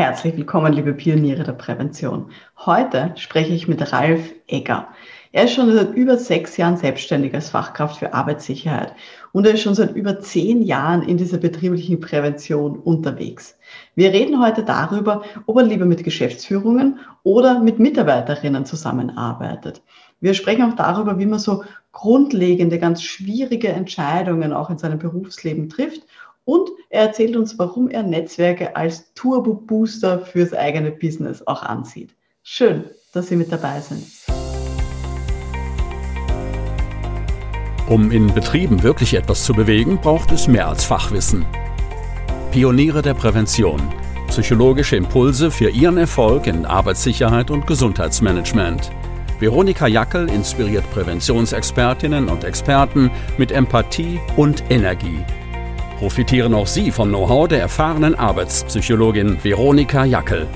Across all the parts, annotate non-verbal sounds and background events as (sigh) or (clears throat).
Herzlich willkommen, liebe Pioniere der Prävention. Heute spreche ich mit Ralf Egger. Er ist schon seit über sechs Jahren selbstständig als Fachkraft für Arbeitssicherheit und er ist schon seit über zehn Jahren in dieser betrieblichen Prävention unterwegs. Wir reden heute darüber, ob er lieber mit Geschäftsführungen oder mit Mitarbeiterinnen zusammenarbeitet. Wir sprechen auch darüber, wie man so grundlegende, ganz schwierige Entscheidungen auch in seinem Berufsleben trifft und er erzählt uns, warum er Netzwerke als Turbo-Booster fürs eigene Business auch ansieht. Schön, dass Sie mit dabei sind. Um in Betrieben wirklich etwas zu bewegen, braucht es mehr als Fachwissen. Pioniere der Prävention. Psychologische Impulse für Ihren Erfolg in Arbeitssicherheit und Gesundheitsmanagement. Veronika Jackel inspiriert Präventionsexpertinnen und Experten mit Empathie und Energie profitieren auch Sie vom Know-how der erfahrenen Arbeitspsychologin Veronika Jackel.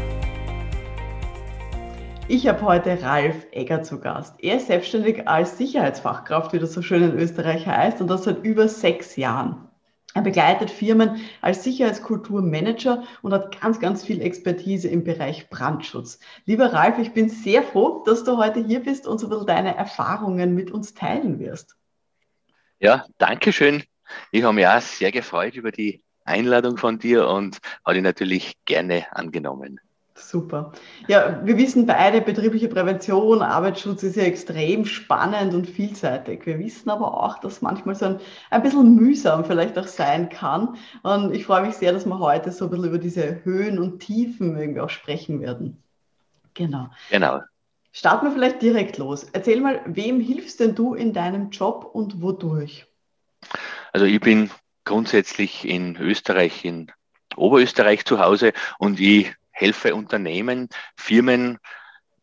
Ich habe heute Ralf Egger zu Gast. Er ist selbstständig als Sicherheitsfachkraft, wie das so schön in Österreich heißt, und das seit über sechs Jahren. Er begleitet Firmen als Sicherheitskulturmanager und hat ganz, ganz viel Expertise im Bereich Brandschutz. Lieber Ralf, ich bin sehr froh, dass du heute hier bist und so ein bisschen deine Erfahrungen mit uns teilen wirst. Ja, danke schön. Ich habe mich auch sehr gefreut über die Einladung von dir und habe die natürlich gerne angenommen. Super. Ja, wir wissen beide, betriebliche Prävention, Arbeitsschutz ist ja extrem spannend und vielseitig. Wir wissen aber auch, dass manchmal so ein, ein bisschen mühsam vielleicht auch sein kann. Und ich freue mich sehr, dass wir heute so ein bisschen über diese Höhen und Tiefen irgendwie auch sprechen werden. Genau. Genau. Starten wir vielleicht direkt los. Erzähl mal, wem hilfst denn du in deinem Job und wodurch? Also ich bin grundsätzlich in Österreich, in Oberösterreich zu Hause und ich helfe Unternehmen, Firmen,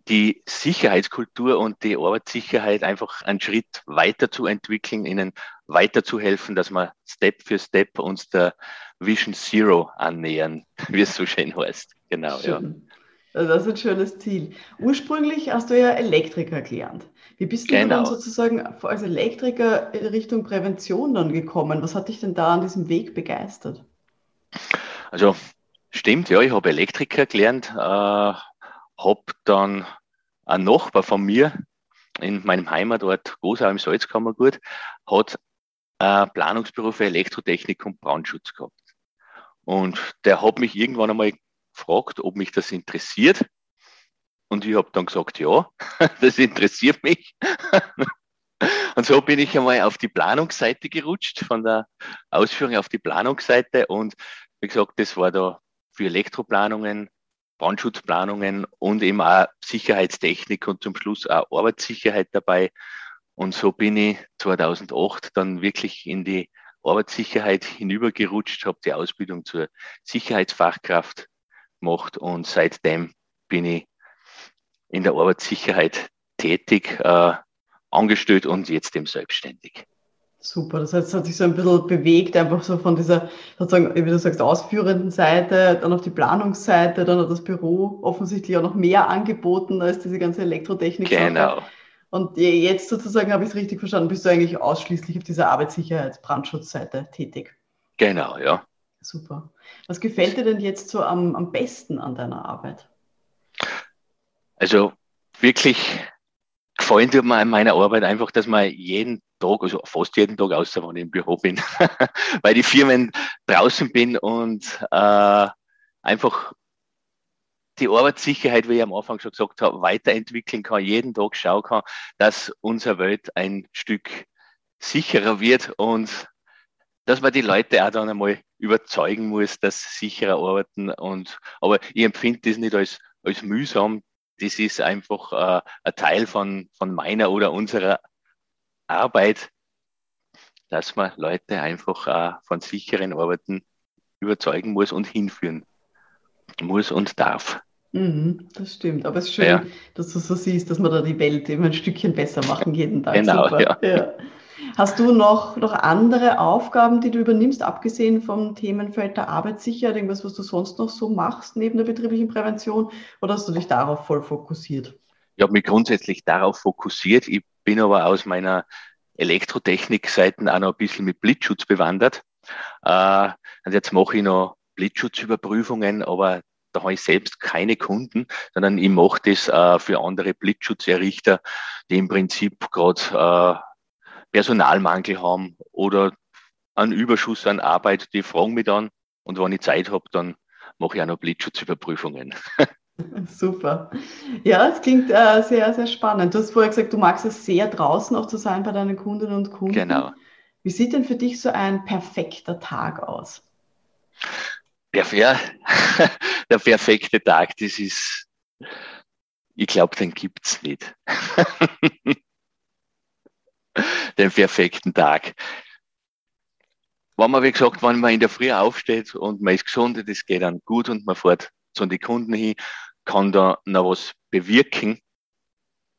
die Sicherheitskultur und die Arbeitssicherheit einfach einen Schritt weiter zu entwickeln, ihnen weiterzuhelfen, dass wir Step für Step uns der Vision Zero annähern, (laughs) wie es so schön heißt. Genau, schön. ja. Also das ist ein schönes Ziel. Ursprünglich hast du ja Elektriker gelernt. Wie bist du genau. dann sozusagen als Elektriker Richtung Prävention dann gekommen? Was hat dich denn da an diesem Weg begeistert? Also stimmt, ja, ich habe Elektriker gelernt, äh, habe dann ein Nachbar von mir in meinem Heimatort Gosau im Salzkammergut hat ein Planungsbüro für Elektrotechnik und Brandschutz gehabt. Und der hat mich irgendwann einmal gefragt, ob mich das interessiert. Und ich habe dann gesagt, ja, (laughs) das interessiert mich. (laughs) Und so bin ich einmal auf die Planungsseite gerutscht, von der Ausführung auf die Planungsseite. Und wie gesagt, das war da für Elektroplanungen, Brandschutzplanungen und eben auch Sicherheitstechnik und zum Schluss auch Arbeitssicherheit dabei. Und so bin ich 2008 dann wirklich in die Arbeitssicherheit hinübergerutscht, habe die Ausbildung zur Sicherheitsfachkraft gemacht und seitdem bin ich in der Arbeitssicherheit tätig, äh, angestellt und jetzt eben selbstständig. Super, das heißt, es hat sich so ein bisschen bewegt, einfach so von dieser, sozusagen, wie du sagst, ausführenden Seite, dann auf die Planungsseite, dann hat das Büro offensichtlich auch noch mehr angeboten als diese ganze Elektrotechnik. Genau. Und jetzt sozusagen, habe ich es richtig verstanden, bist du eigentlich ausschließlich auf dieser Arbeitssicherheits-Brandschutzseite tätig. Genau, ja. Super. Was gefällt dir denn jetzt so am, am besten an deiner Arbeit? Also wirklich gefällt mir an meiner Arbeit einfach, dass man jeden Tag, also fast jeden Tag, außer wenn ich im Büro bin, (laughs) weil die Firmen draußen bin und äh, einfach die Arbeitssicherheit, wie ich am Anfang schon gesagt habe, weiterentwickeln kann, jeden Tag schauen kann, dass unsere Welt ein Stück sicherer wird und dass man die Leute auch dann einmal überzeugen muss, dass sicherer arbeiten. Und, aber ich empfinde das nicht als, als mühsam. Das ist einfach äh, ein Teil von, von meiner oder unserer Arbeit, dass man Leute einfach äh, von sicheren Arbeiten überzeugen muss und hinführen muss und darf. Mhm, das stimmt. Aber es ist schön, ja. dass du so siehst, dass man da die Welt immer ein Stückchen besser machen jeden Tag. Genau, Super. Ja. ja. Hast du noch, noch andere Aufgaben, die du übernimmst, abgesehen vom Themenfeld der Arbeitssicherheit, irgendwas, was du sonst noch so machst neben der betrieblichen Prävention, oder hast du dich darauf voll fokussiert? Ich habe mich grundsätzlich darauf fokussiert. Ich bin aber aus meiner Elektrotechnik-Seiten auch noch ein bisschen mit Blitzschutz bewandert. Äh, und jetzt mache ich noch Blitzschutzüberprüfungen, aber da habe ich selbst keine Kunden, sondern ich mache das äh, für andere Blitzschutzerrichter, die im Prinzip gerade äh, Personalmangel haben oder einen Überschuss an Arbeit, die fragen mich dann und wenn ich Zeit habe, dann mache ich auch noch Blitzschutzüberprüfungen. (laughs) Super. Ja, es klingt äh, sehr, sehr spannend. Du hast vorher gesagt, du magst es sehr draußen auch zu sein bei deinen Kundinnen und Kunden. Genau. Wie sieht denn für dich so ein perfekter Tag aus? Der, (laughs) der perfekte Tag, das ist, ich glaube, den gibt es nicht. (laughs) den perfekten Tag. Wenn man, wie gesagt, wenn man in der Früh aufsteht und man ist gesund, das geht dann gut und man fährt zu den Kunden hin, kann da noch was bewirken,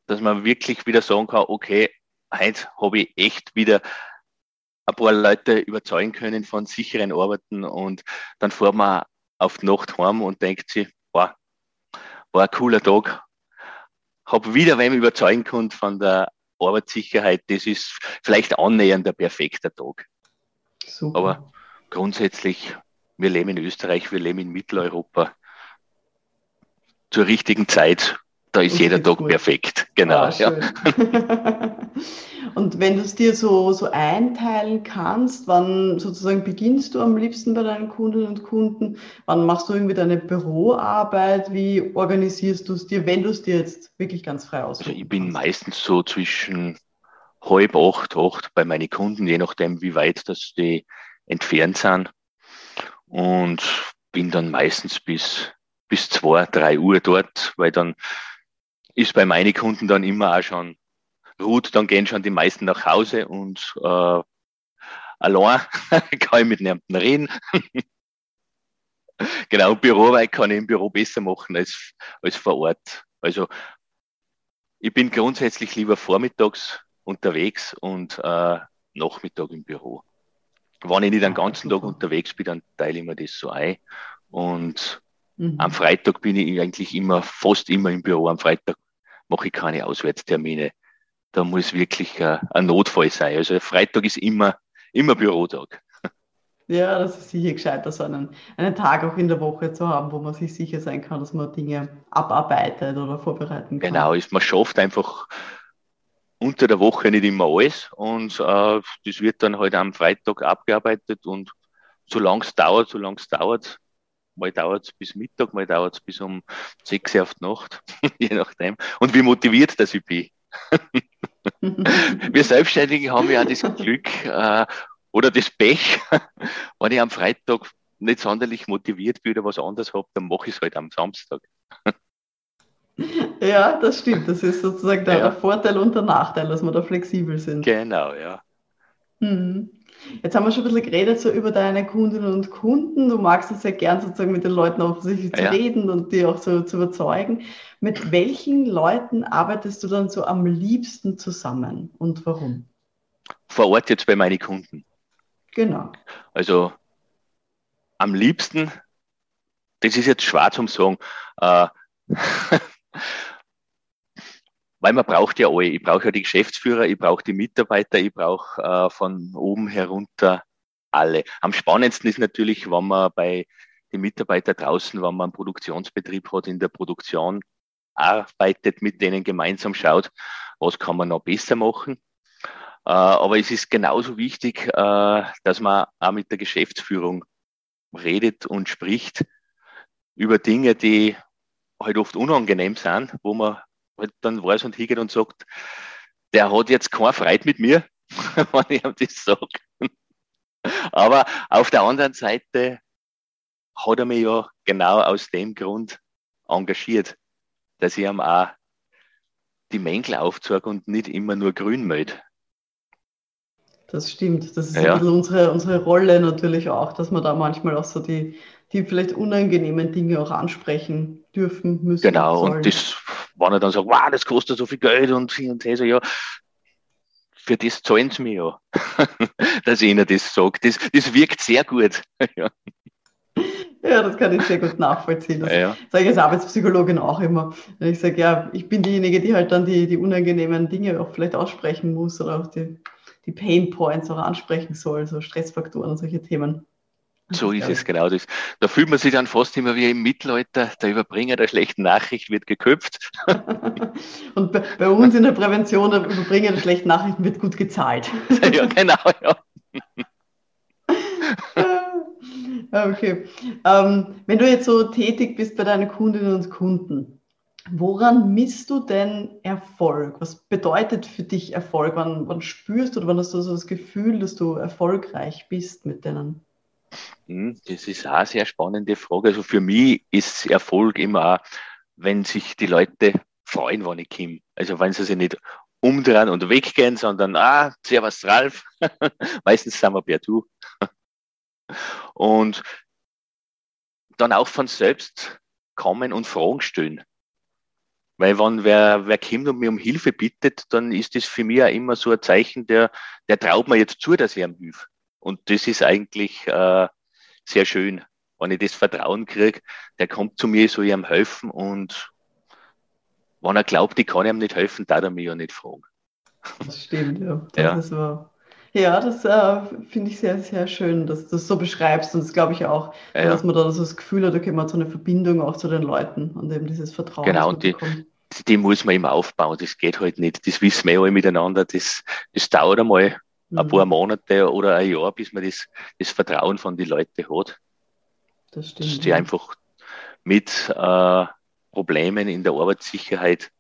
dass man wirklich wieder sagen kann, okay, heute habe ich echt wieder ein paar Leute überzeugen können von sicheren Arbeiten und dann fährt man auf die Nacht heim und denkt sich, boah, war ein cooler Tag. Hab wieder wem überzeugen können von der Arbeitssicherheit. Das ist vielleicht annähernd der perfekte Tag. Super. Aber grundsätzlich, wir leben in Österreich, wir leben in Mitteleuropa. Zur richtigen Zeit, da ist jeder Tag gut. perfekt. Genau. Ah, ja. (laughs) Und wenn du es dir so, so einteilen kannst, wann sozusagen beginnst du am liebsten bei deinen Kundinnen und Kunden? Wann machst du irgendwie deine Büroarbeit? Wie organisierst du es dir, wenn du es dir jetzt wirklich ganz frei aussuchst? Also ich bin meistens so zwischen halb acht, acht bei meinen Kunden, je nachdem, wie weit das die entfernt sind. Und bin dann meistens bis, bis zwei, drei Uhr dort, weil dann ist bei meinen Kunden dann immer auch schon gut, dann gehen schon die meisten nach Hause und äh, allein (laughs) kann ich mit niemandem reden. (laughs) genau, Büroarbeit kann ich im Büro besser machen als, als vor Ort. Also ich bin grundsätzlich lieber vormittags unterwegs und äh, Nachmittag im Büro. Wenn ich nicht den ganzen Tag unterwegs bin, dann teile ich mir das so ein. Und mhm. am Freitag bin ich eigentlich immer, fast immer im Büro. Am Freitag mache ich keine Auswärtstermine da muss wirklich äh, ein Notfall sein. Also Freitag ist immer, immer Bürotag. Ja, das ist sicher gescheiter, so einen, einen Tag auch in der Woche zu haben, wo man sich sicher sein kann, dass man Dinge abarbeitet oder vorbereiten kann. Genau, ist, man schafft einfach unter der Woche nicht immer alles und äh, das wird dann halt am Freitag abgearbeitet und solange es dauert, solange es dauert, mal dauert es bis Mittag, mal dauert es bis um sechs Uhr auf die Nacht, (laughs) je nachdem. Und wie motiviert das ich bin. (laughs) Wir Selbstständigen haben ja das Glück äh, oder das Pech, (laughs) wenn ich am Freitag nicht sonderlich motiviert bin oder was anderes habe, dann mache ich es halt am Samstag. Ja, das stimmt. Das ist sozusagen der ja. Vorteil und der Nachteil, dass wir da flexibel sind. Genau, ja. Mhm. Jetzt haben wir schon ein bisschen geredet so über deine Kundinnen und Kunden. Du magst es sehr gern sozusagen mit den Leuten offensichtlich zu ja. reden und die auch so zu überzeugen. Mit welchen Leuten arbeitest du dann so am liebsten zusammen und warum? Vor Ort jetzt bei meinen Kunden. Genau. Also am liebsten, das ist jetzt schwer zum sagen, äh, (laughs) weil man braucht ja alle. Ich brauche ja die Geschäftsführer, ich brauche die Mitarbeiter, ich brauche äh, von oben herunter alle. Am spannendsten ist natürlich, wenn man bei den Mitarbeitern draußen, wenn man einen Produktionsbetrieb hat, in der Produktion arbeitet, mit denen gemeinsam schaut, was kann man noch besser machen. Äh, aber es ist genauso wichtig, äh, dass man auch mit der Geschäftsführung redet und spricht über Dinge, die halt oft unangenehm sind, wo man halt dann weiß und hingeht und sagt, der hat jetzt keine Freude mit mir, (laughs) wenn ich ihm das sage. Aber auf der anderen Seite hat er mich ja genau aus dem Grund engagiert, dass ich ihm auch die Mängel aufzeige und nicht immer nur grün mäht. Das stimmt. Das ist ja. unsere, unsere Rolle natürlich auch, dass wir da manchmal auch so die, die vielleicht unangenehmen Dinge auch ansprechen dürfen müssen. Genau, sollen. und das, wenn er dann sagt, wow, das kostet so viel Geld und hin und her, so, ja, für das zahlen sie mir ja, (laughs) dass ihnen das sage. Das, das wirkt sehr gut. (laughs) ja. ja. das kann ich sehr gut nachvollziehen. Das ja. sage ich als Arbeitspsychologin auch immer. Wenn ich sage, ja, ich bin diejenige, die halt dann die, die unangenehmen Dinge auch vielleicht aussprechen muss oder auch die, die Pain Points auch ansprechen soll, so Stressfaktoren und solche Themen. So ist es genau das. Da fühlt man sich dann fast immer wie im Mittelalter, der Überbringer der schlechten Nachricht wird geköpft. (laughs) Und bei, bei, uns in der Prävention, der Überbringer der schlechten Nachrichten wird gut gezahlt. (laughs) ja, genau, (laughs) ja. okay. Ähm, wenn du jetzt so tätig bist bei deinen Kundinnen und Kunden, woran misst du denn Erfolg? Was bedeutet für dich Erfolg? Wann, wann spürst du oder wann hast du so das Gefühl, dass du erfolgreich bist mit denen? Hm, das ist auch eine sehr spannende Frage. Also für mich ist Erfolg immer, wenn sich die Leute freuen, wenn ich komme. Also wenn sie sich nicht umdrehen und weggehen, sondern, ah, servus Ralf. (laughs) Meistens sind wir per Du. (laughs) Und dann auch von selbst kommen und Fragen stellen. Weil wenn wer, wer kommt und mir um Hilfe bittet, dann ist das für mich auch immer so ein Zeichen, der, der traut mir jetzt zu, dass ich ihm hilft. Und das ist eigentlich äh, sehr schön, wenn ich das Vertrauen kriege, der kommt zu mir, soll ich ihm helfen und wenn er glaubt, ich kann ihm nicht helfen, darf er mich ja nicht fragen. Das stimmt, ja. Das ja. War, ja, das äh, finde ich sehr, sehr schön, dass du das so beschreibst. Und das glaube ich auch, ja, dass man da so das Gefühl hat, okay, man hat so eine Verbindung auch zu den Leuten und eben dieses Vertrauen. Genau, und die, die muss man immer aufbauen. Das geht halt nicht. Das wissen wir alle miteinander. Das, das dauert einmal mhm. ein paar Monate oder ein Jahr, bis man das, das Vertrauen von den Leuten hat. Das stimmt. Dass die einfach mit äh, Problemen in der Arbeitssicherheit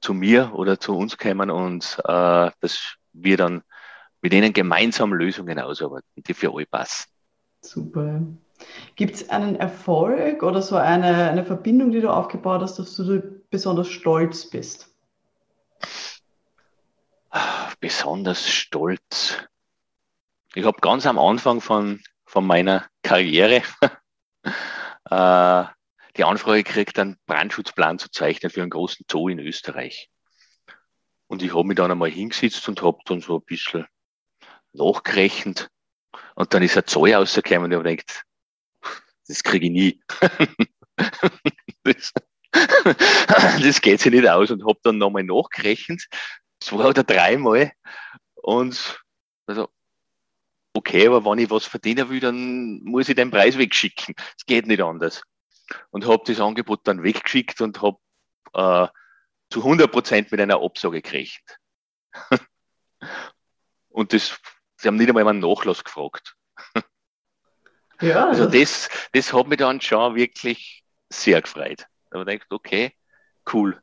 zu mir oder zu uns kommen und äh, dass wir dann mit ihnen gemeinsam Lösungen ausarbeiten, die für alle passen. Super. Gibt es einen Erfolg oder so eine, eine Verbindung, die du aufgebaut hast, dass du besonders stolz bist? Besonders stolz. Ich habe ganz am Anfang von, von meiner Karriere (laughs) äh, die Anfrage gekriegt, einen Brandschutzplan zu zeichnen für einen großen Zoo in Österreich. Und ich habe mich dann einmal hingesetzt und habe dann so ein bisschen nachgerechnet. Und dann ist ein Zoll rausgekommen und ich habe gedacht, das kriege ich nie. (laughs) das, (laughs) das geht sich nicht aus und habe dann nochmal nachgerechnet, zwei oder dreimal. Und also, okay, aber wenn ich was verdienen will, dann muss ich den Preis wegschicken. Es geht nicht anders. Und habe das Angebot dann weggeschickt und habe äh, zu 100 Prozent mit einer Absage gekriegt. (laughs) und das, sie haben nicht einmal einen Nachlass gefragt. Ja, (laughs) also das, das hat mich dann schon wirklich sehr gefreut. Da habe ich gedacht, okay, cool.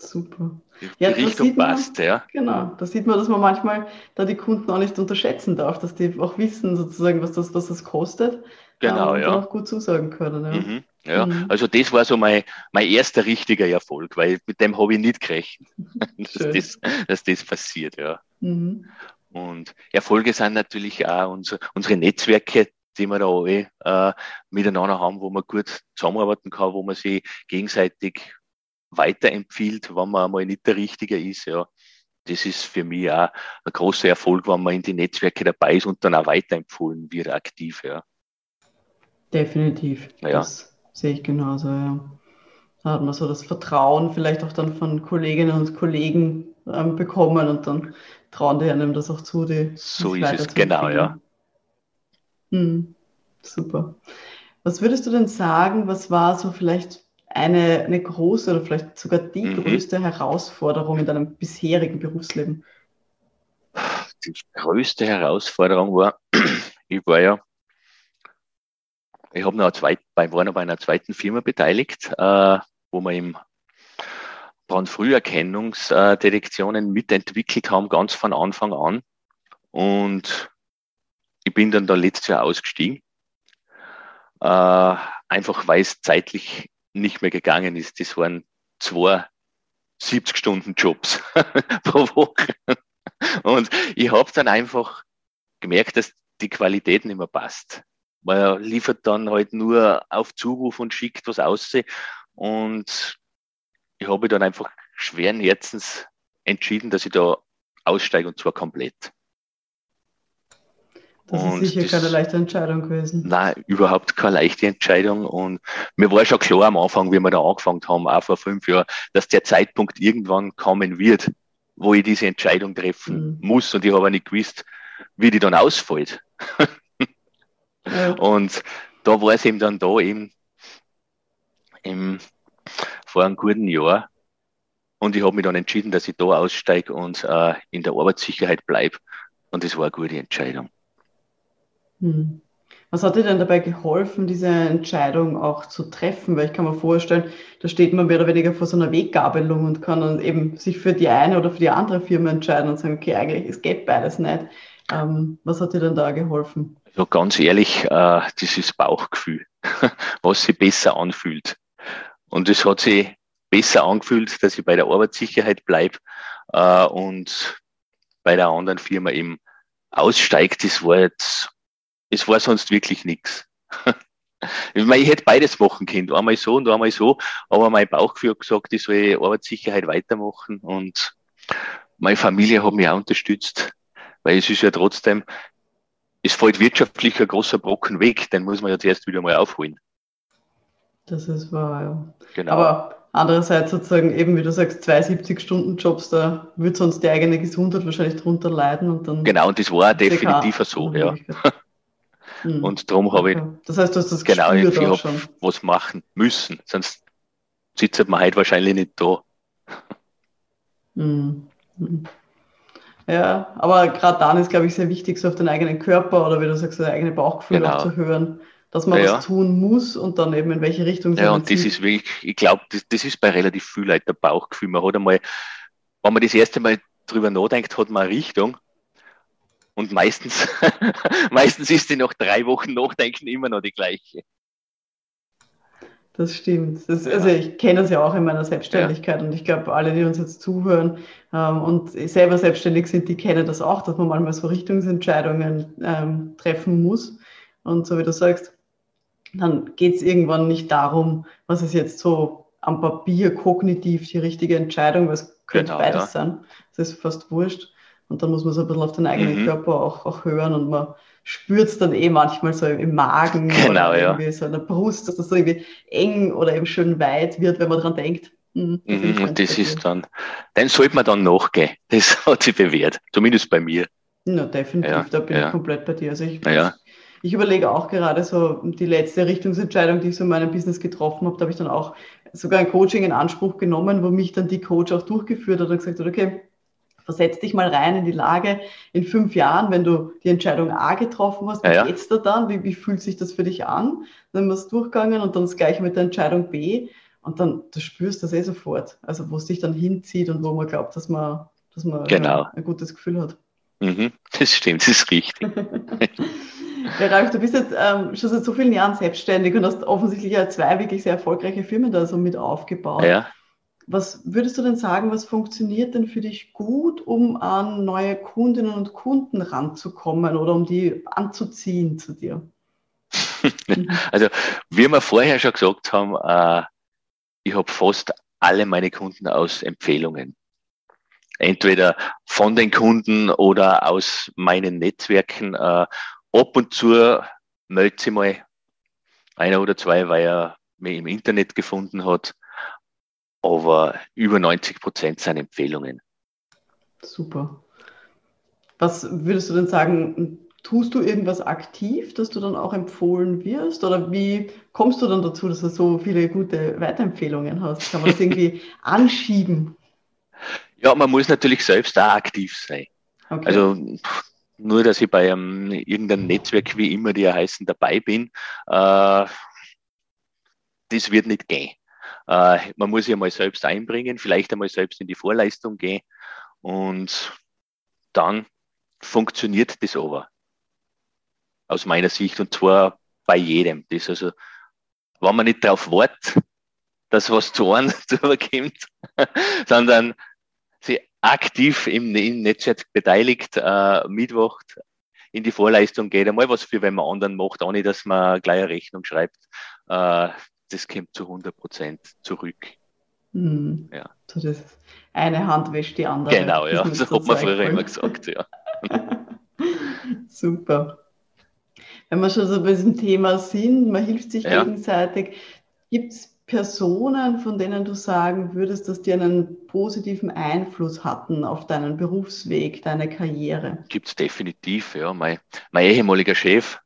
Super. Die ja, Richtung passt, ja. Genau, da sieht man, dass man manchmal da die Kunden auch nicht unterschätzen darf, dass die auch wissen sozusagen, was das, was das kostet. Genau, ähm, ja. Und auch gut zusagen können. Ja. Mhm. Ja, mhm. also das war so mein, mein erster richtiger Erfolg, weil mit dem habe ich nicht gerechnet, (laughs) dass, das, dass das passiert, ja. Mhm. Und Erfolge sind natürlich auch unsere, unsere Netzwerke, die wir da alle äh, miteinander haben, wo man gut zusammenarbeiten kann, wo man sich gegenseitig weiterempfiehlt, wenn man einmal nicht der Richtige ist. Ja. Das ist für mich auch ein großer Erfolg, wenn man in die Netzwerke dabei ist und dann auch weiterempfohlen wird, aktiv. Ja. Definitiv. Ja. Das sehe ich genauso, ja. Da hat man so das Vertrauen vielleicht auch dann von Kolleginnen und Kollegen ähm, bekommen und dann trauen die einem das auch zu. Die, so ist es, genau, ja. Hm, super. Was würdest du denn sagen, was war so vielleicht eine, eine große oder vielleicht sogar die mhm. größte Herausforderung in deinem bisherigen Berufsleben? Die größte Herausforderung war, (clears throat) ich war ja, ich habe noch zweit, bei, war noch bei einer zweiten Firma beteiligt, äh, wo wir im Brandfrüherkennungsdetektionen mitentwickelt haben, ganz von Anfang an. Und ich bin dann da letztes Jahr ausgestiegen, äh, einfach weil es zeitlich nicht mehr gegangen ist. Das waren zwei 70-Stunden-Jobs (laughs) pro Woche. Und ich habe dann einfach gemerkt, dass die Qualität nicht mehr passt. Man liefert dann halt nur auf Zuruf und schickt was aus. Und ich habe dann einfach schweren Herzens entschieden, dass ich da aussteige und zwar komplett. Das und ist sicher das, keine leichte Entscheidung gewesen. Nein, überhaupt keine leichte Entscheidung. Und mir war schon klar am Anfang, wie wir da angefangen haben, auch vor fünf Jahren, dass der Zeitpunkt irgendwann kommen wird, wo ich diese Entscheidung treffen mhm. muss. Und ich habe nicht gewusst, wie die dann ausfällt. (laughs) Ja. Und da war es eben dann da eben im, vor einem guten Jahr. Und ich habe mich dann entschieden, dass ich da aussteige und äh, in der Arbeitssicherheit bleibe. Und das war eine gute Entscheidung. Hm. Was hat dir denn dabei geholfen, diese Entscheidung auch zu treffen? Weil ich kann mir vorstellen, da steht man mehr oder weniger vor so einer Weggabelung und kann dann eben sich für die eine oder für die andere Firma entscheiden und sagen, okay, eigentlich, es geht beides nicht. Ähm, was hat dir denn da geholfen? Also ganz ehrlich, äh, dieses Bauchgefühl, (laughs) was sich besser anfühlt. Und es hat sich besser angefühlt, dass ich bei der Arbeitssicherheit bleibe äh, und bei der anderen Firma eben aussteigt. Das war jetzt es war sonst wirklich nichts. (laughs) Ich, meine, ich hätte beides machen können, einmal so und einmal so, aber mein Bauchgefühl hat gesagt, ich soll Arbeitssicherheit weitermachen und meine Familie hat mich auch unterstützt, weil es ist ja trotzdem, es fällt wirtschaftlich ein großer Brocken weg, den muss man ja zuerst wieder mal aufholen. Das ist wahr, ja. Genau. Aber andererseits sozusagen, eben wie du sagst, 72 Stunden Jobs, da wird sonst die eigene Gesundheit wahrscheinlich drunter leiden und dann. Genau, und das war definitiv so, ja. (laughs) Mhm. Und darum habe ich das heißt, du hast das genau irgendwie hab was machen müssen. Sonst sitzt man heute wahrscheinlich nicht da. (laughs) Mhm. Ja, aber gerade dann ist, glaube ich, sehr wichtig, so auf den eigenen Körper oder wie du sagst, das eigene Bauchgefühl genau. auch zu hören, dass man ja, was tun muss und dann eben in welche Richtung Ja, und das ist wirklich, ich glaube, das, das, ist bei relativ viel Leuten der Bauchgefühl. Man hat einmal, wenn man das erste Mal drüber nachdenkt, hat man eine Richtung und meistens, (laughs) meistens ist die nach drei Wochen Nachdenken immer noch die gleiche. Das stimmt. Das, ja. Also ich kenne das ja auch in meiner Selbstständigkeit ja. und ich glaube, alle, die uns jetzt zuhören ähm, und selber selbstständig sind, die kennen das auch, dass man manchmal so Richtungsentscheidungen ähm, treffen muss. Und so wie du sagst, dann geht es irgendwann nicht darum, was ist jetzt so am Papier kognitiv die richtige Entscheidung, weil es könnte genau, beides ja. sein. Das ist fast wurscht. Und dann muss man so ein bisschen auf den eigenen mhm. Körper auch, auch hören und man spürt es dann eh manchmal so im Magen (laughs) genau, oder irgendwie so in der Brust, dass das so irgendwie eng oder eben schön weit wird, wenn man dran denkt. Hm, mhm, und das ist dann, dann sollte man dann nachgehen. (laughs) Das hat sich bewährt, zumindest bei mir. Ja, definitiv, ja, da bin ja. ich komplett bei dir. Also ich, ja. ich überlege auch gerade so die letzte Richtungsentscheidung, die ich so in meinem Business getroffen habe, da habe ich dann auch sogar ein Coaching in Anspruch genommen, wo mich dann die Coach auch durchgeführt hat und gesagt hat, okay, versetz dich mal rein in die Lage in fünf Jahren, wenn du die Entscheidung A getroffen hast, wie ja, geht's da dann? Wie, wie fühlt sich das für dich an? Dann wir es durchgegangen und dann das gleiche mit der Entscheidung B und dann du spürst das eh sofort. Also wo es dich dann hinzieht und wo man glaubt, dass man, dass man genau. ja, ein gutes Gefühl hat. Mhm, das stimmt, das ist richtig. (laughs) ja, Ralf, du bist jetzt ähm, schon seit so vielen Jahren selbstständig und hast offensichtlich ja zwei wirklich sehr erfolgreiche Firmen da so mit aufgebaut. Ja. Was würdest du denn sagen, was funktioniert denn für dich gut, um an neue Kundinnen und Kunden ranzukommen oder um die anzuziehen zu dir? (laughs) Also, wie wir vorher schon gesagt haben, äh, ich habe fast alle meine Kunden aus Empfehlungen. Entweder von den Kunden oder aus meinen Netzwerken. Äh, ab und zu meldet sich mal einer oder zwei, weil er mich im Internet gefunden hat aber über 90 Prozent sind Empfehlungen. Super. Was würdest du denn sagen, tust du irgendwas aktiv, dass du dann auch empfohlen wirst? Oder wie kommst du dann dazu, dass du so viele gute Weiterempfehlungen hast? Kann man das irgendwie (laughs) anschieben? Ja, man muss natürlich selbst auch aktiv sein. Okay. Also nur, dass ich bei einem, irgendeinem Netzwerk wie immer die heißen dabei bin, äh, das wird nicht gehen. Äh, man muss sich einmal selbst einbringen, vielleicht einmal selbst in die Vorleistung gehen und dann funktioniert das aber. Aus meiner Sicht und zwar bei jedem. Das also, wenn man nicht darauf wartet, (laughs) dass was zu einem (laughs) kommt, (laughs) sondern sich aktiv im, im Netzwerk beteiligt, äh, mitwacht, in die Vorleistung geht, einmal was für wenn man anderen macht, ohne dass man gleich eine Rechnung schreibt. Äh, das kommt zu 100 Prozent zurück. Mhm. Ja. So das eine Hand wäscht die andere. Genau, ja. (laughs) So hat man früher immer gesagt, ja. (laughs) Super. Wenn wir schon so bei diesem Thema sind, man hilft sich ja. gegenseitig. Gibt es Personen, von denen du sagen würdest, dass die einen positiven Einfluss hatten auf deinen Berufsweg, deine Karriere? Gibt es definitiv, ja. Mein, mein ehemaliger Chef,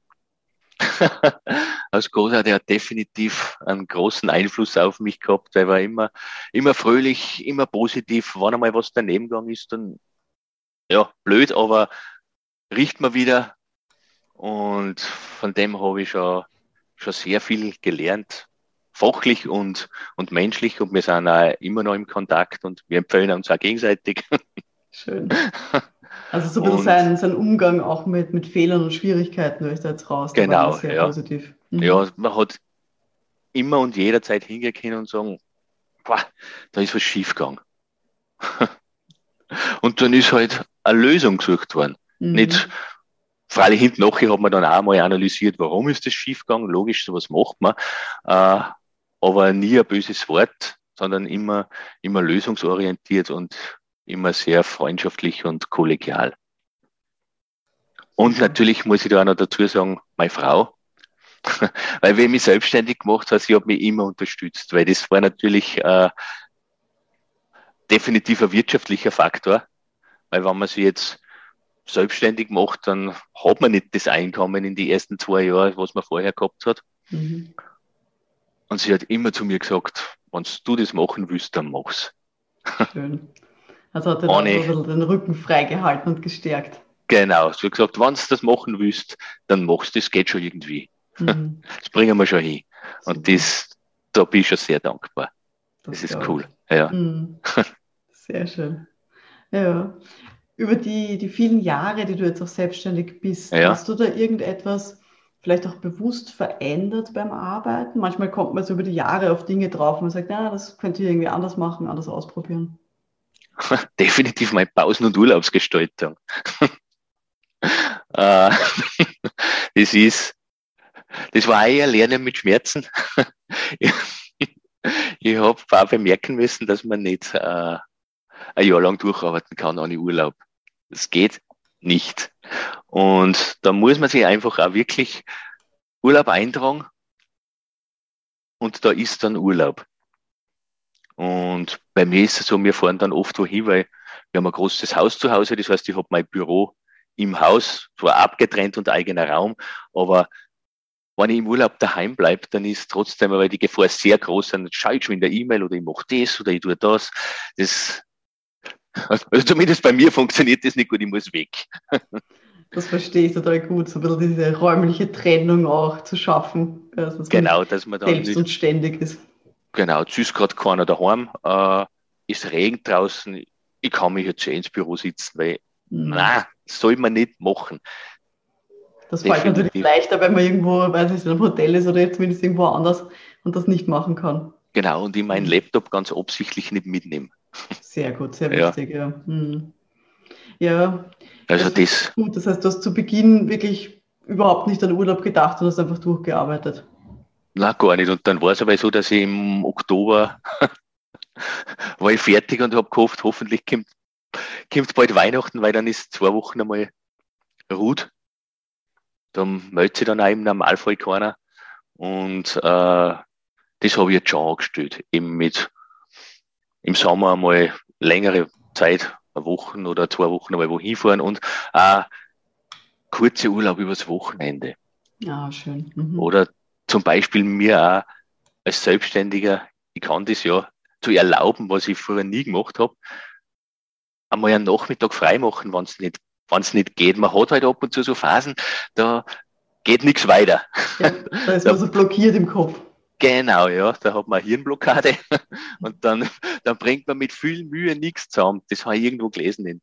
(laughs) als Großer, der hat definitiv einen großen Einfluss auf mich gehabt. Er war immer, immer fröhlich, immer positiv. Wenn einmal was daneben gegangen ist, dann, ja, blöd, aber riecht man wieder. Und von dem habe ich schon, schon sehr viel gelernt. Fachlich und, und menschlich. Und wir sind auch immer noch im Kontakt und wir empfehlen uns auch gegenseitig. Schön. (laughs) Also so ein bisschen sein, sein Umgang auch mit, mit Fehlern und Schwierigkeiten höre ich da jetzt raus. Genau, sehr ja. positiv. Mhm. Ja, man hat immer und jederzeit hingehen können und sagen, boah, da ist was schiefgegangen. (laughs) und dann ist halt eine Lösung gesucht worden. Mhm. Nicht, freilich hinten nachher hat man dann auch mal analysiert, warum ist das schiefgegangen. Logisch, sowas macht man. Äh, aber nie ein böses Wort, sondern immer, immer lösungsorientiert und immer sehr freundschaftlich und kollegial. Und natürlich muss ich da auch noch dazu sagen, meine Frau, (laughs) weil wenn ich mich selbstständig gemacht habe, sie hat mich immer unterstützt, weil das war natürlich äh, definitiv ein wirtschaftlicher Faktor, weil wenn man sich jetzt selbstständig macht, dann hat man nicht das Einkommen in die ersten zwei Jahre, was man vorher gehabt hat. Mhm. Und sie hat immer zu mir gesagt, wenn du das machen willst, dann mach's. Schön. (laughs) Also hat er dann so den Rücken freigehalten und gestärkt. Genau, hat gesagt, wenn du das machen willst, dann machst du das, geht schon irgendwie. Mhm. (laughs) Das bringen wir schon hin. Und das, da bin ich schon sehr dankbar. Das, das ist cool. Ja. Mhm. Sehr schön. Ja. Über die, die vielen Jahre, die du jetzt auch selbstständig bist, ja. hast du da irgendetwas vielleicht auch bewusst verändert beim Arbeiten? Manchmal kommt man so über die Jahre auf Dinge drauf und man sagt, na, das könnte ich irgendwie anders machen, anders ausprobieren. (laughs) definitiv meine Pausen- und Urlaubsgestaltung. (laughs) Äh, (laughs) das ist, das war eher Lernen mit Schmerzen. ich habe auch bemerken müssen, dass man nicht äh, ein Jahr lang durcharbeiten kann ohne Urlaub. Das geht nicht. Und da muss man sich einfach auch wirklich Urlaub eintragen. Und da ist dann Urlaub. Und bei mir ist es so, wir fahren dann oft wohin, weil wir haben ein großes Haus zu Hause. Das heißt, ich habe mein Büro im Haus, zwar abgetrennt und eigener Raum, aber wenn ich im Urlaub daheim bleibe, dann ist trotzdem weil die Gefahr sehr groß, dann schaue ich schon in der E-Mail oder ich mache das oder ich tue das. Das, also zumindest bei mir funktioniert das nicht gut, ich muss weg. (laughs) Das verstehe ich total gut, so ein bisschen diese räumliche Trennung auch zu schaffen. Also genau, dass man dann selbst und ständig ist. Genau, ist gerade keiner daheim, äh, ist Regen draußen, ich kann mich jetzt schon ins Büro sitzen, weil, mhm. nein, soll man nicht machen. Das fällt natürlich leichter, wenn man irgendwo, weiß ich, in einem Hotel ist oder zumindest irgendwo anders und das nicht machen kann. Genau, und ich meinen Laptop ganz absichtlich nicht mitnehme. Sehr gut, sehr wichtig, ja. Ja, hm. ja also das, das gut. Das heißt, du hast zu Beginn wirklich überhaupt nicht an Urlaub gedacht und hast einfach durchgearbeitet. Na, gar nicht. Und dann war es aber so, dass ich im Oktober (laughs) war ich fertig und habe gehofft, hoffentlich kommt, kommt bald Weihnachten, weil dann ist zwei Wochen einmal Ruht. Dann meldet sich dann auch im Normalfall keiner. Und äh, das habe ich jetzt schon angestellt. Eben mit im Sommer einmal längere Zeit, eine Woche oder zwei Wochen einmal wohin fahren und auch kurze Urlaub übers Wochenende. Ja, ah, schön. Mhm. Oder zum Beispiel mir auch als Selbstständiger, ich kann das ja zu erlauben, was ich vorher nie gemacht habe, einmal einen Nachmittag frei machen, wenn es nicht, wenn's nicht geht. Man hat halt ab und zu so Phasen, da geht nichts weiter. Ja, da ist man (laughs) so blockiert im Kopf. Genau, ja, da hat man eine Hirnblockade (laughs) und dann, dann bringt man mit viel Mühe nichts zusammen. Das habe ich irgendwo gelesen in,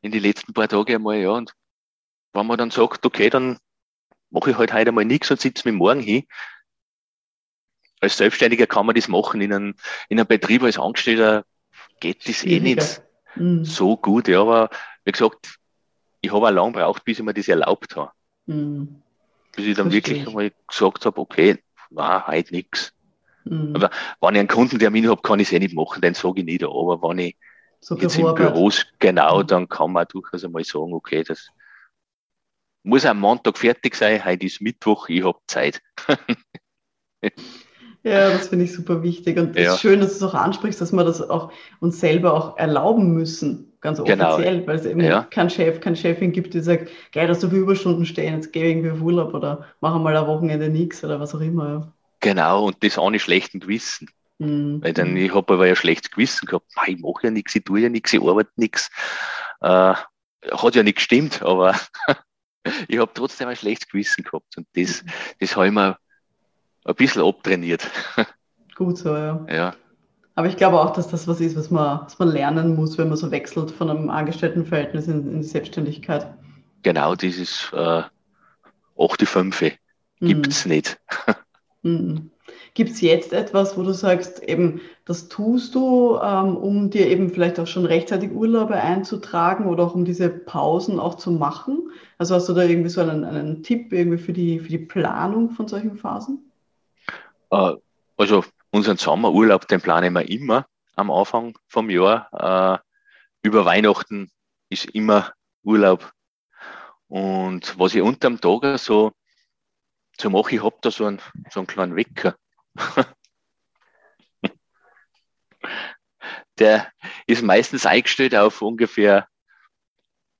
in den letzten paar Tagen einmal, ja. Und wenn man dann sagt, okay, dann mache ich halt heute mal nichts und sitze mir morgen hin. Als Selbstständiger kann man das machen. In einem, in einem Betrieb als Angestellter geht das eh nicht mhm. so gut. Ja, aber wie gesagt, ich habe auch lange gebraucht, bis ich mir das erlaubt habe. Mhm. Bis ich dann Verstehe wirklich einmal gesagt habe, okay, war heute nichts. Mhm. Aber wenn ich einen Kundentermin habe, kann ich es eh nicht machen, den sage ich nicht. Aber wenn ich so jetzt im Büro genau, mhm. dann kann man durchaus einmal sagen, okay, das muss am Montag fertig sein, heute ist Mittwoch, ich habe Zeit. (laughs) ja, das finde ich super wichtig. Und es ja. ist schön, dass du es auch ansprichst, dass wir das auch uns selber auch erlauben müssen. ganz Genau. offiziell, weil es eben Ja. keinen Chef, keine Chefin gibt, die sagt, geil, dass so viele Überstunden stehen, jetzt gehe irgendwie auf Urlaub oder mache mal ein Wochenende nichts oder was auch immer. Genau, und das ohne schlechten Gewissen. Ja. Mhm. Weil dann, ich habe aber ja schlechtes Gewissen gehabt. Ich mache ja nichts, ich tue ja nichts, ich arbeite nichts. Äh, hat ja nicht gestimmt, aber (laughs) ich habe trotzdem ein schlechtes Gewissen gehabt. Und das, das habe ich mir ein bisschen abtrainiert. (laughs) Gut so, ja. Ja, Aber ich glaube auch, dass das was ist, was man, was man lernen muss, wenn man so wechselt von einem Angestelltenverhältnis in, in die Selbstständigkeit. genau dieses äh, 8 5 gibt's nicht. (laughs) Mhm. Gibt es jetzt etwas, wo du sagst, eben, das tust du, ähm, um dir eben vielleicht auch schon rechtzeitig Urlaube einzutragen oder auch um diese Pausen auch zu machen? Also hast du da irgendwie so einen, einen Tipp irgendwie für die, für die Planung von solchen Phasen? Äh, also unseren Sommerurlaub, den planen wir immer am Anfang vom Jahr. Äh, über Weihnachten ist immer Urlaub. Und was ich unterm Tag so, so mache, ich habe da so einen, so einen kleinen Wecker. (laughs) Der ist meistens eingestellt auf ungefähr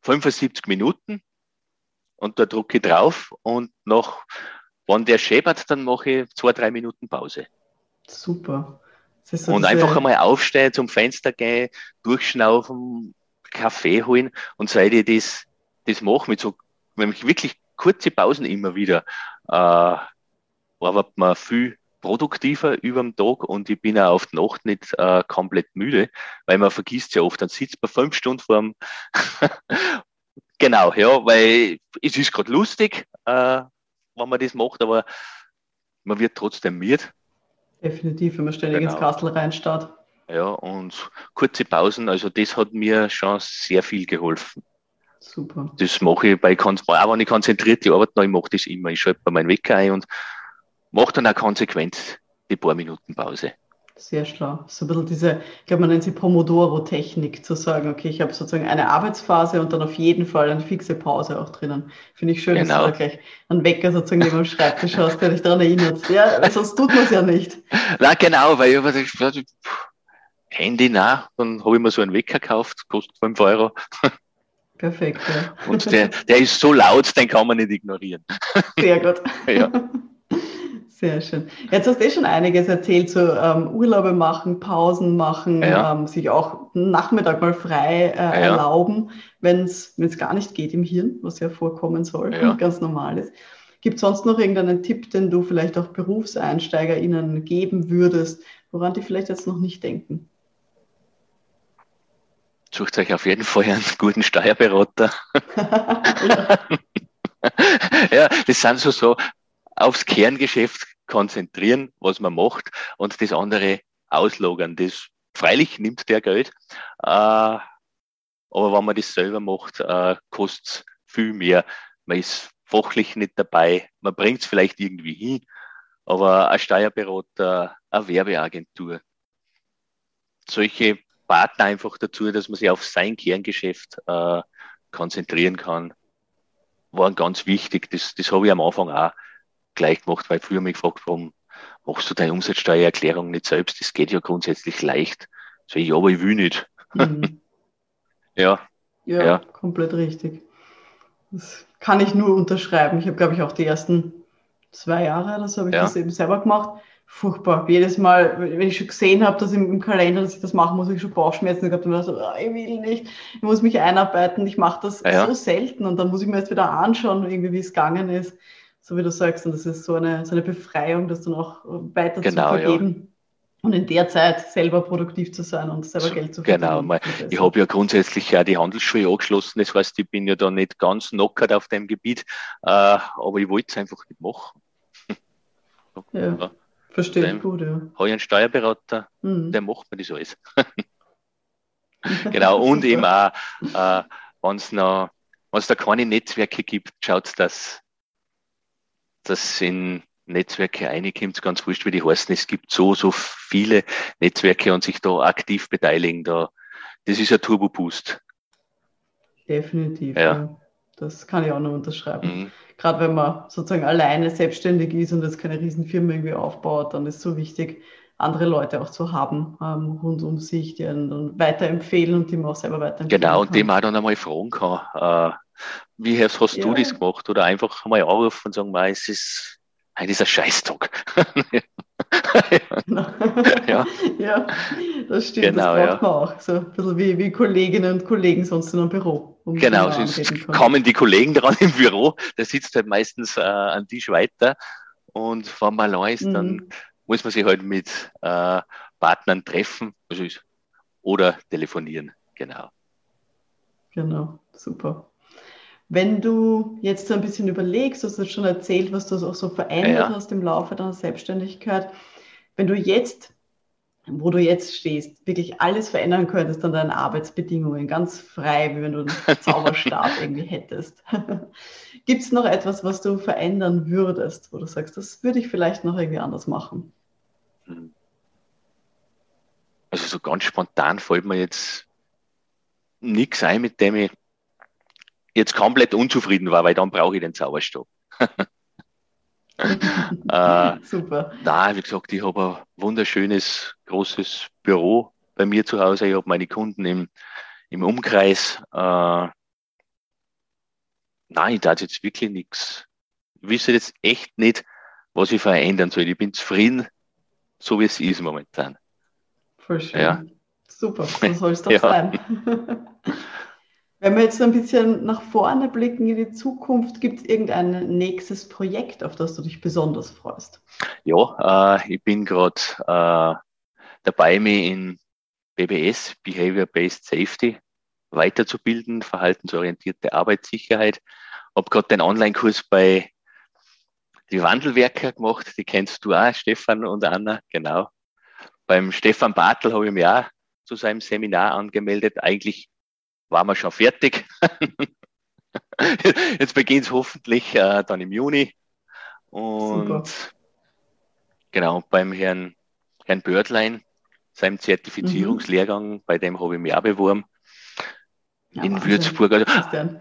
75 Minuten und da drücke ich drauf und nach, wenn der schäbert, dann mache ich zwei, drei Minuten Pause. Super. So Und diese- einfach einmal aufstehen, zum Fenster gehen, durchschnaufen, Kaffee holen und seit ich das, das mache, mit so nämlich wirklich kurze Pausen immer wieder, äh, arbeitet man viel produktiver über den Tag und ich bin auch auf die Nacht nicht äh, komplett müde, weil man vergisst ja oft, dann sitzt man fünf Stunden vorm (laughs) Genau, ja, weil es ist gerade lustig, äh, wenn man das macht, aber man wird trotzdem müde. Definitiv, wenn man ständig ins Genau. Kastel reinstarrt. Ja, und kurze Pausen, also das hat mir schon sehr viel geholfen. Super. Das mache ich bei, auch wenn ich konzentriert die Arbeit noch, ich mache das immer. Ich schalte bei meinen Wecker ein und mache dann auch konsequent die paar Minuten Pause. Sehr schlau. So ein bisschen diese, ich glaube, man nennt sie Pomodoro-Technik, zu sagen, okay, ich habe sozusagen eine Arbeitsphase und dann auf jeden Fall eine fixe Pause auch drinnen. Finde ich schön, dass Genau. du da gleich einen Wecker sozusagen neben dem Schreibtisch hast, der dich daran erinnert. Ja, sonst tut man es ja nicht. (laughs) Na genau, weil ich hab gesagt, pff, Handy, na, dann habe ich mir so einen Wecker gekauft, kostet 5 Euro. Perfekt, ja. Und der, der ist so laut, den kann man nicht ignorieren. Sehr gut. (laughs) Ja. Sehr schön. Jetzt hast du eh schon einiges erzählt, so ähm, Urlaube machen, Pausen machen, Ja. ähm, sich auch einen Nachmittag mal frei äh, Ja. erlauben, wenn es gar nicht geht im Hirn, was ja vorkommen soll Ja. und ganz normal ist. Gibt es sonst noch irgendeinen Tipp, den du vielleicht auch BerufseinsteigerInnen geben würdest, woran die vielleicht jetzt noch nicht denken? Sucht euch auf jeden Fall einen guten Steuerberater. ja. (laughs) (laughs) ja, das sind so, so aufs Kerngeschäft konzentrieren, was man macht und das andere auslagern. Das freilich nimmt der Geld, äh, aber wenn man das selber macht, äh, kostet es viel mehr. Man ist fachlich nicht dabei, man bringt es vielleicht irgendwie hin, aber ein Steuerberater, eine Werbeagentur, solche Partner einfach dazu, dass man sich auf sein Kerngeschäft äh, konzentrieren kann, waren ganz wichtig. Das, das habe ich am Anfang auch gleich gemacht, weil früher mich gefragt, warum machst du deine Umsatzsteuererklärung nicht selbst? Das geht ja grundsätzlich leicht. So, ja, aber ich will nicht. Mhm. (laughs) Ja, Ja, Ja. komplett richtig. Das kann ich nur unterschreiben. Ich habe, glaube ich, auch die ersten zwei Jahre oder so habe ich Ja. das eben selber gemacht. Furchtbar. Jedes Mal, wenn ich schon gesehen habe, dass im, Kalender, dass ich das machen muss, ich schon Bauchschmerzen gehabt und mir so, ah, ich will nicht, ich muss mich einarbeiten, ich mache das Ja, so selten und dann muss ich mir erst wieder anschauen, irgendwie, wie es gegangen ist. So wie du sagst, und das ist so eine, so eine Befreiung, das dann auch weiter Genau, zu ja. vergeben und in der Zeit selber produktiv zu sein und selber Geld zu verdienen. genau, mal, Ich habe ja grundsätzlich ja die Handelsschule angeschlossen, das heißt, ich bin ja da nicht ganz knockert auf dem Gebiet, äh, aber ich wollte es einfach nicht machen. (laughs) Ja. Ja. Verstehe ich Dem- gut, ja. Habe ich einen Steuerberater, Mhm. der macht mir das alles. (laughs) Genau, und eben auch, äh, wenn es wenn es da keine Netzwerke gibt, schaut, dass das in Netzwerke reinkommt, ganz wurscht, wie die heißen. Es gibt so, so viele Netzwerke und sich da aktiv beteiligen. Da, das ist ein Turbo-Boost. Definitiv, Ja. ja. Das kann ich auch noch unterschreiben. Mhm. gerade wenn man sozusagen alleine selbstständig ist und jetzt keine Riesenfirma irgendwie aufbaut, dann ist es so wichtig, andere Leute auch zu haben ähm, rund um sich, die einen dann weiterempfehlen und die man auch selber weiterempfehlen Genau, und die man dann einmal fragen kann, äh, wie hast, hast ja. du das gemacht? Oder einfach mal anrufen und sagen, es ist, heute ist ein Scheißtag. genau. (laughs) ja. (laughs) ja, das stimmt, genau, das braucht ja. man auch. So ein bisschen wie, wie Kolleginnen und Kollegen sonst in einem Büro. Um genau, sonst kommen die Kollegen (laughs) dran im Büro, der sitzt halt meistens äh, am Tisch weiter und wenn man allein ist, mhm. dann muss man sich halt mit äh, Partnern treffen also oder telefonieren. Genau. Genau, super. Wenn du jetzt so ein bisschen überlegst, du hast jetzt schon erzählt, was du auch so verändert ja. hast im Laufe deiner Selbstständigkeit. Wenn du jetzt, wo du jetzt stehst, wirklich alles verändern könntest an deinen Arbeitsbedingungen, ganz frei, wie wenn du einen (laughs) Zauberstab irgendwie hättest. (laughs) Gibt es noch etwas, was du verändern würdest, wo du sagst, das würde ich vielleicht noch irgendwie anders machen? Also so ganz spontan fällt mir jetzt nichts ein, mit dem ich jetzt komplett unzufrieden war, weil dann brauche ich den Zauberstab. (laughs) äh, Super. Da, wie gesagt, ich habe ein wunderschönes, großes Büro bei mir zu Hause. Ich habe meine Kunden im, im Umkreis. Äh, nein, ich darf jetzt wirklich nichts. Ich wüsste jetzt echt nicht, was ich verändern soll. Ich bin zufrieden so wie es ist momentan. Voll schön. Ja. Super, so (laughs) soll es doch ja. sein. (laughs) Wenn wir jetzt so ein bisschen nach vorne blicken in die Zukunft, gibt es irgendein nächstes Projekt, auf das du dich besonders freust? Ja, äh, ich bin gerade äh, dabei, mich in BBS, Behavior-Based Safety, weiterzubilden, verhaltensorientierte Arbeitssicherheit. Habe gerade den Online-Kurs bei die Wandelwerker gemacht, die kennst du auch, Stefan und Anna, genau. Beim Stefan Bartel habe ich mich auch zu seinem Seminar angemeldet. Eigentlich waren wir schon fertig. (laughs) Jetzt beginnt es hoffentlich äh, dann im Juni. Und Super. genau, beim Herrn, Herrn Bördlein, seinem Zertifizierungslehrgang, mhm. bei dem habe ich mich auch beworben. Ja, in Wahnsinn. Würzburg. Also,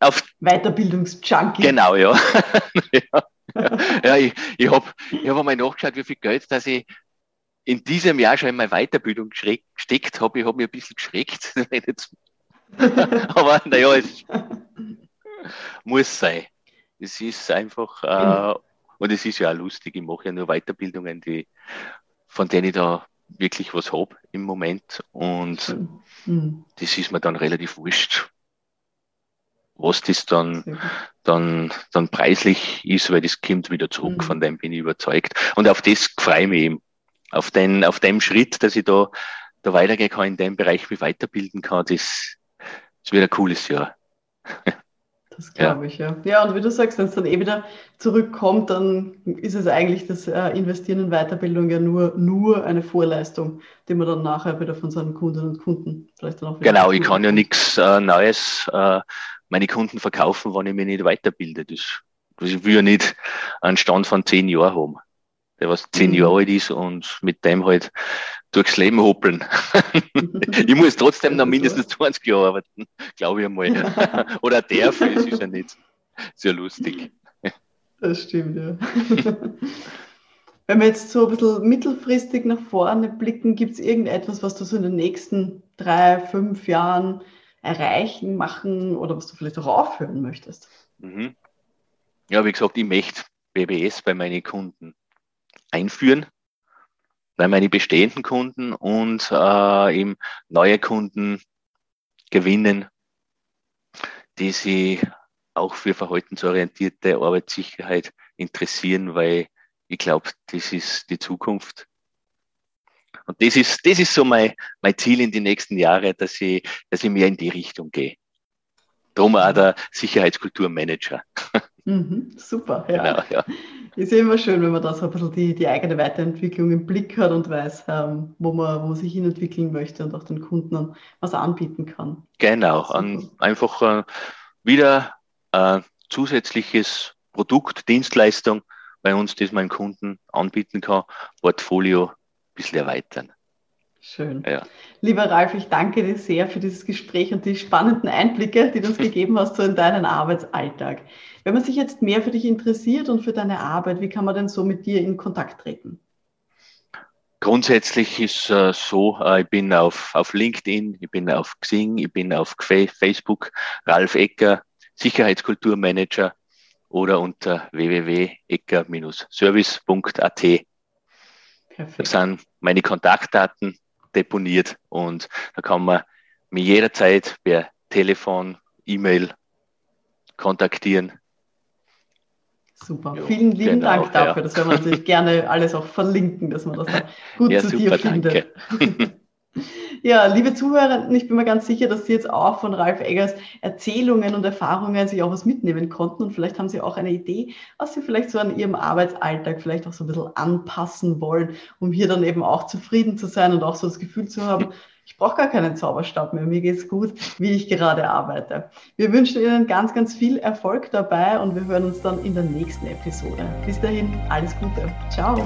auf Weiterbildungsjunkie. Genau, ja. (laughs) ja. ja, ich, ich habe ich hab einmal nachgeschaut, wie viel Geld, dass ich in diesem Jahr schon in meine Weiterbildung gesteckt habe. Ich habe mich ein bisschen geschreckt. (laughs) (laughs) Aber naja, es muss sein. Es ist einfach, äh, und es ist ja auch lustig, ich mache ja nur Weiterbildungen, die, von denen ich da wirklich was habe im Moment. Und mhm. das ist mir dann relativ wurscht, was das dann, dann, dann preislich ist, weil das kommt wieder zurück, mhm. von dem bin ich überzeugt. Und auf das freue ich mich eben. Auf den, auf dem Schritt, dass ich da, da weitergehen kann, in dem Bereich mich weiterbilden kann, das, das wird ein cooles Jahr. Das glaube ja. ich, ja. Ja, und wie du sagst, wenn es dann eh wieder zurückkommt, dann ist es eigentlich das äh, Investieren in Weiterbildung ja nur, nur eine Vorleistung, die man dann nachher wieder von seinen Kundinnen und Kunden vielleicht dann auch wieder. Genau, ich kann ja nichts äh, Neues äh, meine Kunden verkaufen, wenn ich mich nicht weiterbilde. Das, das ich will ja nicht einen Stand von zehn Jahren haben, der was zehn mhm. Jahre alt ist und mit dem halt durchs Leben hoppeln. (laughs) ich muss trotzdem noch mindestens 20 Jahre arbeiten, glaube ich einmal. (laughs) Oder darf, es ist ja nicht sehr lustig. Das stimmt, ja. (laughs) Wenn wir jetzt so ein bisschen mittelfristig nach vorne blicken, gibt es irgendetwas, was du so in den nächsten drei, fünf Jahren erreichen, machen oder was du vielleicht auch aufhören möchtest? Mhm. Ja, wie gesagt, ich möchte BBS bei meinen Kunden einführen, bei meinen bestehenden Kunden und äh, eben neue Kunden gewinnen, die sich auch für verhaltensorientierte Arbeitssicherheit interessieren, weil ich glaube, das ist die Zukunft. Und das ist, das ist so mein, mein Ziel in die nächsten Jahre, dass ich, dass ich mehr in die Richtung gehe. Darum auch der Sicherheitskulturmanager. (laughs) Mhm, super, ja. Genau, ja. Ist immer schön, wenn man da so ein bisschen die, die eigene Weiterentwicklung im Blick hat und weiß, ähm, wo, man, wo man sich hinentwickeln möchte und auch den Kunden was anbieten kann. Genau, an, einfach äh, wieder äh, zusätzliches Produkt, Dienstleistung bei uns, das mein Kunden anbieten kann, Portfolio bisschen erweitern. Schön. Ja. Lieber Ralf, ich danke dir sehr für dieses Gespräch und die spannenden Einblicke, die du uns (laughs) gegeben hast so in deinen Arbeitsalltag. Wenn man sich jetzt mehr für dich interessiert und für deine Arbeit, wie kann man denn so mit dir in Kontakt treten? Grundsätzlich ist äh, so, äh, ich bin auf, auf LinkedIn, ich bin auf Xing, ich bin auf Facebook, Ralf Ecker, Sicherheitskulturmanager oder unter www.ecker-service.at. Das sind meine Kontaktdaten deponiert und da kann man mich jederzeit per Telefon, E-Mail kontaktieren. Super, jo, vielen lieben genau, Dank dafür. Ja. Das werden wir natürlich gerne alles auch verlinken, dass man das (laughs) gut ja, zu super, dir findet. (laughs) Ja, liebe Zuhörer, ich bin mir ganz sicher, dass Sie jetzt auch von Ralf Eggers Erzählungen und Erfahrungen sich auch was mitnehmen konnten und vielleicht haben Sie auch eine Idee, was Sie vielleicht so an Ihrem Arbeitsalltag vielleicht auch so ein bisschen anpassen wollen, um hier dann eben auch zufrieden zu sein und auch so das Gefühl zu haben, (laughs) ich brauche gar keinen Zauberstab mehr, mir geht es gut, wie ich gerade arbeite. Wir wünschen Ihnen ganz, ganz viel Erfolg dabei und wir hören uns dann in der nächsten Episode. Bis dahin, alles Gute. Ciao.